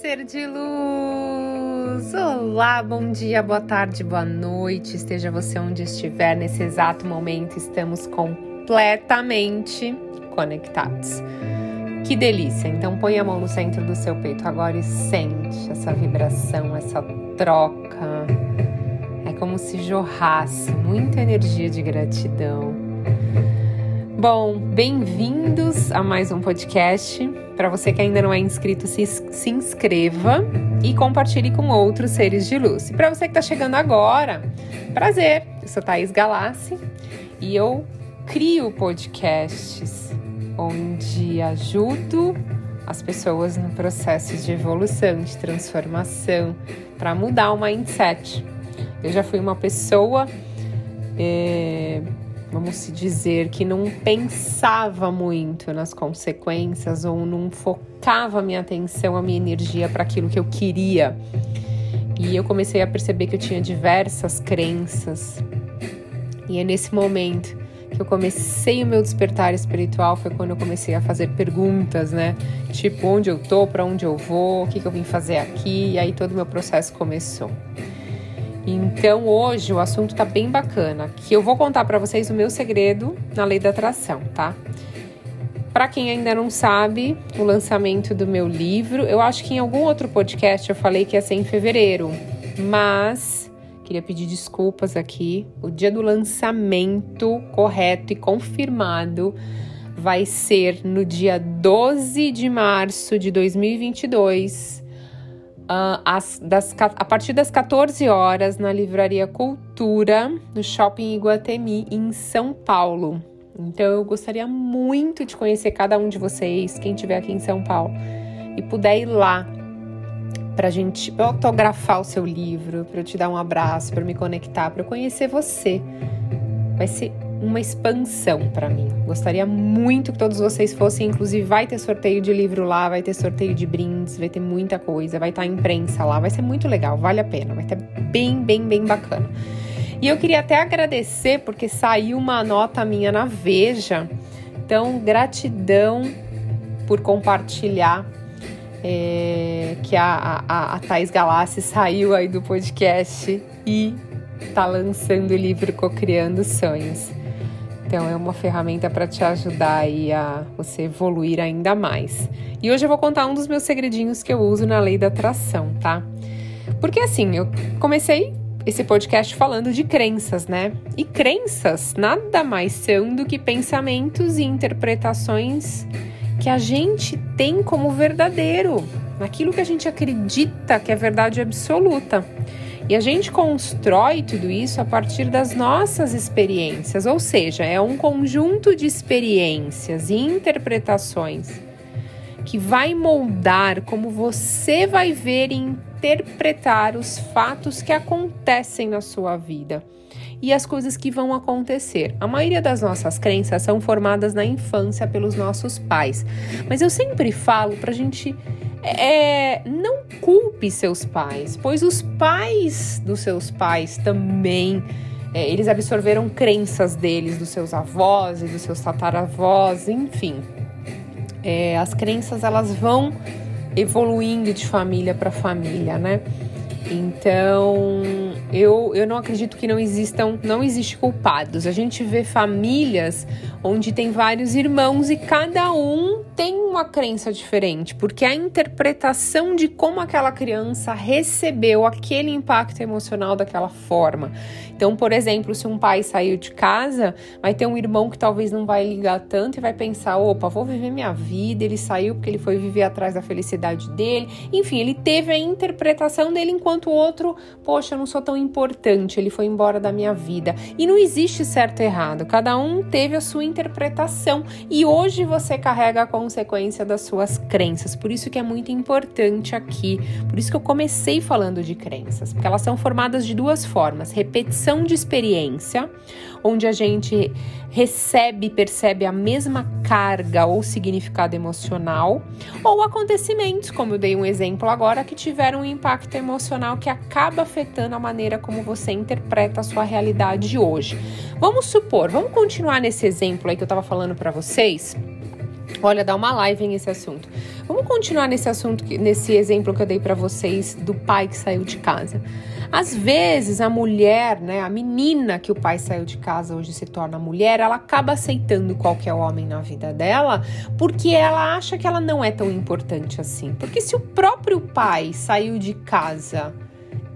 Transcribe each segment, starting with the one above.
Ser de luz! Olá, bom dia, boa tarde, boa noite. Esteja você onde estiver nesse exato momento, estamos completamente conectados. Que delícia! Então põe a mão no centro do seu peito agora e sente essa vibração, essa troca. É como se jorrasse muita energia de gratidão. Bom, bem-vindos a mais um podcast. Para você que ainda não é inscrito, se, se inscreva e compartilhe com outros seres de luz. E para você que está chegando agora, prazer, eu sou Thaís Galassi e eu crio podcasts onde ajudo as pessoas no processo de evolução, de transformação, para mudar o mindset. Eu já fui uma pessoa. Eh, vamos se dizer, que não pensava muito nas consequências ou não focava a minha atenção, a minha energia para aquilo que eu queria. E eu comecei a perceber que eu tinha diversas crenças. E é nesse momento que eu comecei o meu despertar espiritual, foi quando eu comecei a fazer perguntas, né? Tipo, onde eu tô, para onde eu vou, o que, que eu vim fazer aqui, e aí todo o meu processo começou. Então hoje o assunto tá bem bacana, que eu vou contar para vocês o meu segredo na lei da atração, tá? Para quem ainda não sabe, o lançamento do meu livro, eu acho que em algum outro podcast eu falei que ia ser em fevereiro, mas queria pedir desculpas aqui. O dia do lançamento correto e confirmado vai ser no dia 12 de março de 2022 uh, as, das, a partir das 14 horas na Livraria Cultura, no Shopping Iguatemi, em São Paulo. Então eu gostaria muito de conhecer cada um de vocês, quem estiver aqui em São Paulo, e puder ir lá para gente autografar o seu livro, para eu te dar um abraço, para me conectar, para eu conhecer você. Vai ser uma expansão para mim. Gostaria muito que todos vocês fossem, inclusive vai ter sorteio de livro lá, vai ter sorteio de brindes, vai ter muita coisa, vai estar tá imprensa lá, vai ser muito legal, vale a pena, vai ter bem, bem, bem bacana. E eu queria até agradecer porque saiu uma nota minha na Veja. Então, gratidão por compartilhar é, que a, a, a Thais Galassi saiu aí do podcast e tá lançando o livro Cocriando Sonhos. Então é uma ferramenta para te ajudar aí a você evoluir ainda mais. E hoje eu vou contar um dos meus segredinhos que eu uso na lei da atração, tá? Porque assim, eu comecei esse podcast falando de crenças, né? E crenças nada mais são do que pensamentos e interpretações que a gente tem como verdadeiro, naquilo que a gente acredita que é verdade absoluta. E a gente constrói tudo isso a partir das nossas experiências, ou seja, é um conjunto de experiências e interpretações que vai moldar como você vai ver e interpretar os fatos que acontecem na sua vida e as coisas que vão acontecer. A maioria das nossas crenças são formadas na infância pelos nossos pais, mas eu sempre falo para a gente é, não culpe seus pais, pois os pais dos seus pais também é, eles absorveram crenças deles, dos seus avós e dos seus tataravós, enfim. É, as crenças elas vão evoluindo de família para família, né? Então, eu, eu não acredito que não existam, não existe culpados. A gente vê famílias onde tem vários irmãos e cada um tem uma crença diferente, porque a interpretação de como aquela criança recebeu aquele impacto emocional daquela forma. Então, por exemplo, se um pai saiu de casa, vai ter um irmão que talvez não vai ligar tanto e vai pensar: opa, vou viver minha vida. Ele saiu porque ele foi viver atrás da felicidade dele. Enfim, ele teve a interpretação dele enquanto o outro, poxa, eu não sou tão importante, ele foi embora da minha vida. E não existe certo e errado, cada um teve a sua interpretação e hoje você carrega a consequência das suas crenças. Por isso que é muito importante aqui, por isso que eu comecei falando de crenças, porque elas são formadas de duas formas: repetição de experiência, onde a gente recebe percebe a mesma carga ou significado emocional, ou acontecimentos, como eu dei um exemplo agora, que tiveram um impacto emocional que acaba afetando a maneira como você interpreta a sua realidade hoje. Vamos supor, vamos continuar nesse exemplo aí que eu estava falando para vocês. Olha, dá uma live nesse assunto. Vamos continuar nesse assunto, nesse exemplo que eu dei para vocês do pai que saiu de casa. Às vezes a mulher, né, a menina que o pai saiu de casa hoje se torna mulher, ela acaba aceitando qualquer homem na vida dela porque ela acha que ela não é tão importante assim. Porque se o próprio pai saiu de casa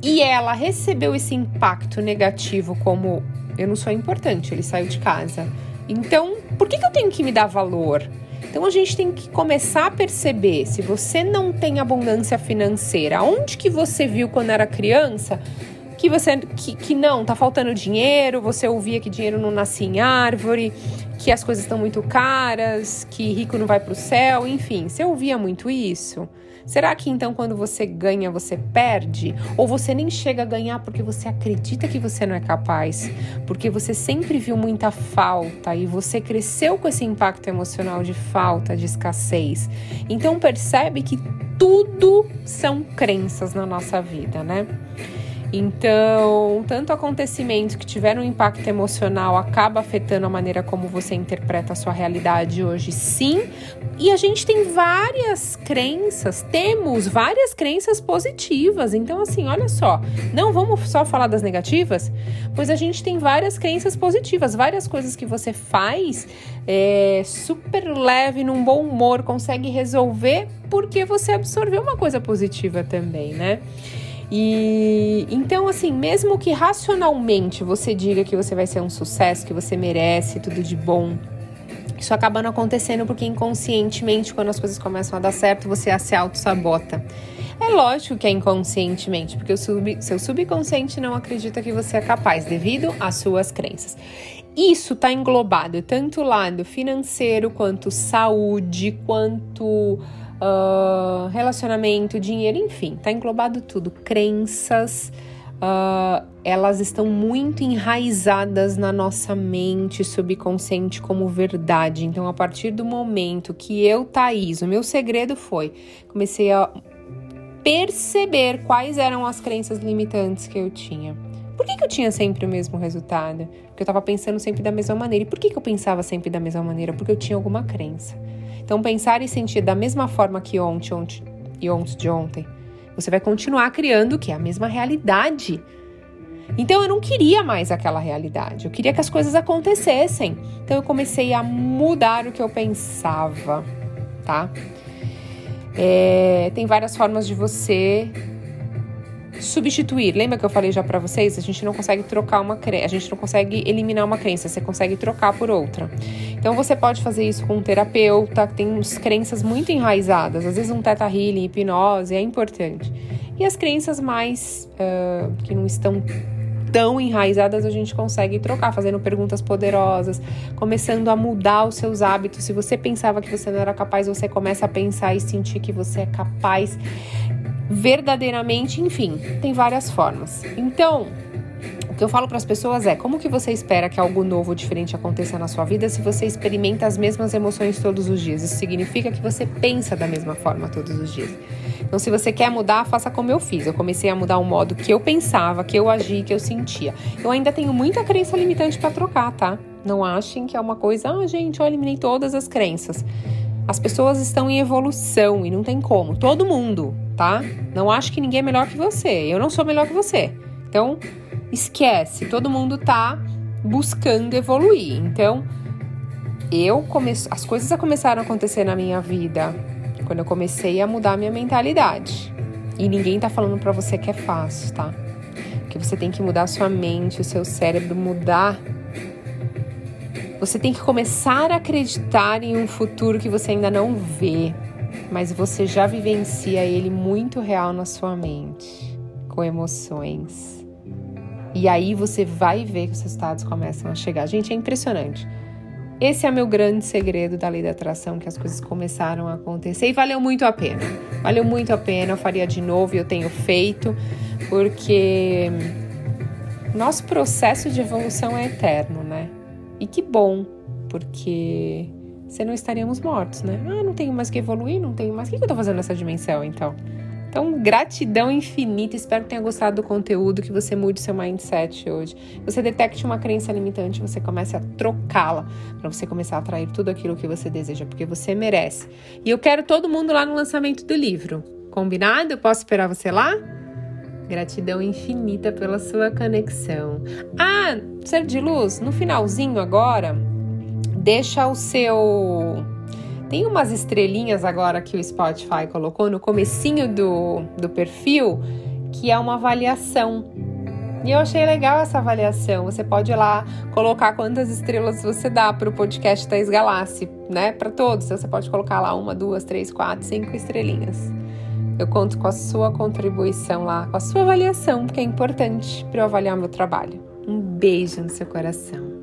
e ela recebeu esse impacto negativo como eu não sou importante, ele saiu de casa. Então, por que, que eu tenho que me dar valor? Então a gente tem que começar a perceber se você não tem abundância financeira, onde que você viu quando era criança que você que, que não tá faltando dinheiro, você ouvia que dinheiro não nasce em árvore, que as coisas estão muito caras, que rico não vai para o céu, enfim, você ouvia muito isso. Será que então quando você ganha você perde? Ou você nem chega a ganhar porque você acredita que você não é capaz? Porque você sempre viu muita falta e você cresceu com esse impacto emocional de falta, de escassez. Então percebe que tudo são crenças na nossa vida, né? Então, tanto acontecimentos que tiveram um impacto emocional acaba afetando a maneira como você interpreta a sua realidade hoje, sim. E a gente tem várias crenças, temos várias crenças positivas. Então, assim, olha só, não vamos só falar das negativas, pois a gente tem várias crenças positivas, várias coisas que você faz é, super leve, num bom humor, consegue resolver porque você absorveu uma coisa positiva também, né? E então, assim, mesmo que racionalmente você diga que você vai ser um sucesso, que você merece tudo de bom, isso acaba não acontecendo porque inconscientemente, quando as coisas começam a dar certo, você se auto-sabota. É lógico que é inconscientemente, porque o sub, seu subconsciente não acredita que você é capaz devido às suas crenças. Isso está englobado tanto lado financeiro quanto saúde, quanto uh, relacionamento, dinheiro, enfim, tá englobado tudo. Crenças, uh, elas estão muito enraizadas na nossa mente subconsciente como verdade. Então, a partir do momento que eu, Thaís, o meu segredo foi, comecei a perceber quais eram as crenças limitantes que eu tinha. Por que, que eu tinha sempre o mesmo resultado? Porque eu estava pensando sempre da mesma maneira. E por que, que eu pensava sempre da mesma maneira? Porque eu tinha alguma crença. Então, pensar e sentir da mesma forma que ontem, ontem e ontem de ontem, você vai continuar criando o que? A mesma realidade. Então, eu não queria mais aquela realidade. Eu queria que as coisas acontecessem. Então, eu comecei a mudar o que eu pensava, tá? É, tem várias formas de você substituir. Lembra que eu falei já para vocês? A gente não consegue trocar uma crença, a gente não consegue eliminar uma crença, você consegue trocar por outra. Então você pode fazer isso com um terapeuta, que tem uns crenças muito enraizadas, às vezes um teta healing, hipnose é importante. E as crenças mais uh, que não estão tão enraizadas a gente consegue trocar, fazendo perguntas poderosas, começando a mudar os seus hábitos. Se você pensava que você não era capaz, você começa a pensar e sentir que você é capaz verdadeiramente, enfim, tem várias formas. Então, o que eu falo para as pessoas é: como que você espera que algo novo ou diferente aconteça na sua vida se você experimenta as mesmas emoções todos os dias? Isso significa que você pensa da mesma forma todos os dias. Então, se você quer mudar, faça como eu fiz. Eu comecei a mudar o modo que eu pensava, que eu agia, que eu sentia. Eu ainda tenho muita crença limitante para trocar, tá? Não achem que é uma coisa, ah, gente, eu eliminei todas as crenças. As pessoas estão em evolução e não tem como. Todo mundo, tá? Não acho que ninguém é melhor que você. Eu não sou melhor que você. Então, esquece. Todo mundo tá buscando evoluir. Então, eu comece... as coisas começaram a acontecer na minha vida quando eu comecei a mudar a minha mentalidade. E ninguém tá falando para você que é fácil, tá? Que você tem que mudar a sua mente, o seu cérebro, mudar. Você tem que começar a acreditar em um futuro que você ainda não vê mas você já vivencia ele muito real na sua mente. com emoções. E aí você vai ver que os resultados começam a chegar. Gente, é impressionante. Esse é meu grande segredo da lei da atração, que as coisas começaram a acontecer e valeu muito a pena. Valeu muito a pena, eu faria de novo e eu tenho feito, porque nosso processo de evolução é eterno, né? E que bom, porque senão estaríamos mortos, né? Ah, não tenho mais que evoluir, não tenho mais. O que eu tô fazendo nessa dimensão então? Então, gratidão infinita. Espero que tenha gostado do conteúdo, que você mude seu mindset hoje. Você detecte uma crença limitante, você comece a trocá-la para você começar a atrair tudo aquilo que você deseja, porque você merece. E eu quero todo mundo lá no lançamento do livro. Combinado? Eu posso esperar você lá? Gratidão infinita pela sua conexão. Ah, ser de luz, no finalzinho agora, deixa o seu tem umas estrelinhas agora que o Spotify colocou no comecinho do, do perfil, que é uma avaliação. E eu achei legal essa avaliação. Você pode ir lá colocar quantas estrelas você dá para o podcast Thais Galassi, né? Para todos. Você pode colocar lá uma, duas, três, quatro, cinco estrelinhas. Eu conto com a sua contribuição lá, com a sua avaliação, porque é importante para eu avaliar meu trabalho. Um beijo no seu coração.